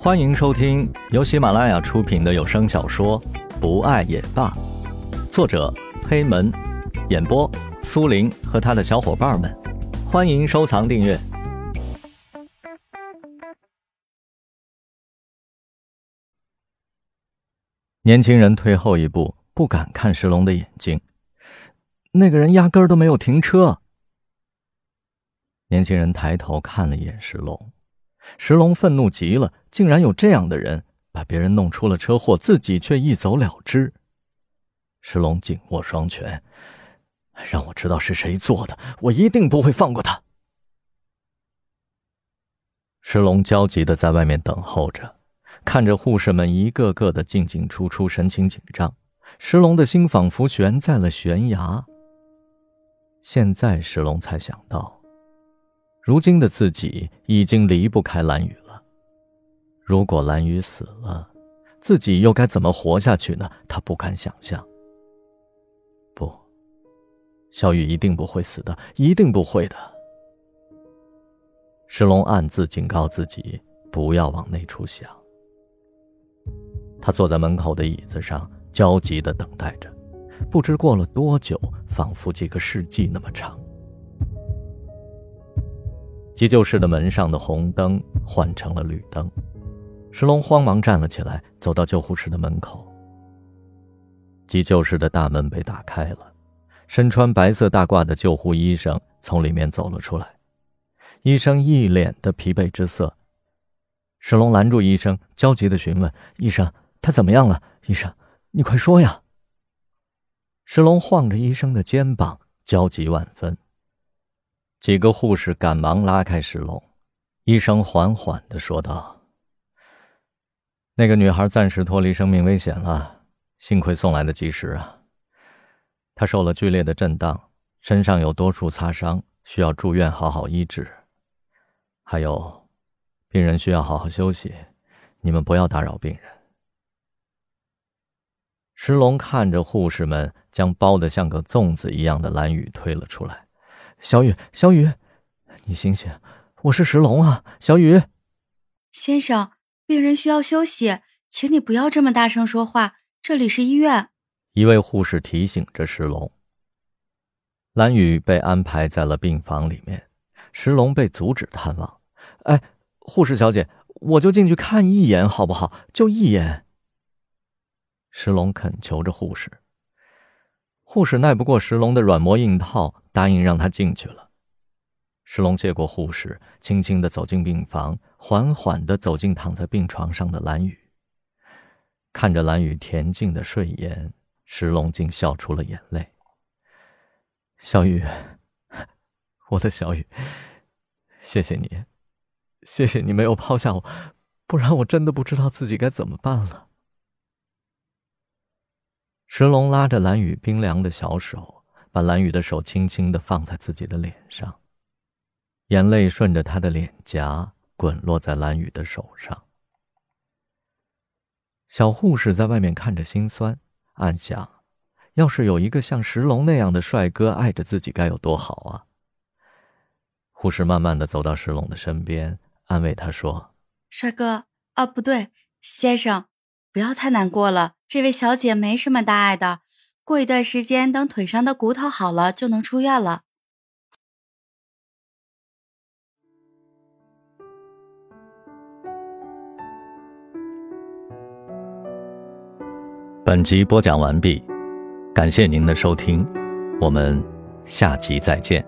欢迎收听由喜马拉雅出品的有声小说《不爱也罢》，作者黑门，演播苏林和他的小伙伴们。欢迎收藏订阅。年轻人退后一步，不敢看石龙的眼睛。那个人压根儿都没有停车。年轻人抬头看了一眼石龙。石龙愤怒极了，竟然有这样的人把别人弄出了车祸，自己却一走了之。石龙紧握双拳，让我知道是谁做的，我一定不会放过他。石龙焦急的在外面等候着，看着护士们一个个的进进出出，神情紧张。石龙的心仿佛悬在了悬崖。现在石龙才想到。如今的自己已经离不开蓝雨了。如果蓝雨死了，自己又该怎么活下去呢？他不敢想象。不，小雨一定不会死的，一定不会的。石龙暗自警告自己，不要往那处想。他坐在门口的椅子上，焦急的等待着，不知过了多久，仿佛几个世纪那么长。急救室的门上的红灯换成了绿灯，石龙慌忙站了起来，走到救护室的门口。急救室的大门被打开了，身穿白色大褂的救护医生从里面走了出来，医生一脸的疲惫之色。石龙拦住医生，焦急的询问：“医生，他怎么样了？医生，你快说呀！”石龙晃着医生的肩膀，焦急万分。几个护士赶忙拉开石龙，医生缓缓的说道：“那个女孩暂时脱离生命危险了，幸亏送来的及时啊。她受了剧烈的震荡，身上有多处擦伤，需要住院好好医治。还有，病人需要好好休息，你们不要打扰病人。”石龙看着护士们将包得像个粽子一样的蓝雨推了出来。小雨，小雨，你醒醒！我是石龙啊，小雨。先生，病人需要休息，请你不要这么大声说话，这里是医院。一位护士提醒着石龙。蓝雨被安排在了病房里面，石龙被阻止探望。哎，护士小姐，我就进去看一眼好不好？就一眼。石龙恳求着护士。护士耐不过石龙的软磨硬泡，答应让他进去了。石龙接过护士，轻轻的走进病房，缓缓的走进躺在病床上的蓝雨。看着蓝雨恬静的睡颜，石龙竟笑出了眼泪。小雨，我的小雨，谢谢你，谢谢你没有抛下我，不然我真的不知道自己该怎么办了。石龙拉着蓝雨冰凉的小手，把蓝雨的手轻轻的放在自己的脸上，眼泪顺着他的脸颊滚落在蓝雨的手上。小护士在外面看着心酸，暗想：要是有一个像石龙那样的帅哥爱着自己，该有多好啊！护士慢慢的走到石龙的身边，安慰他说：“帅哥啊，不对，先生。”不要太难过了，这位小姐没什么大碍的，过一段时间等腿上的骨头好了就能出院了。本集播讲完毕，感谢您的收听，我们下集再见。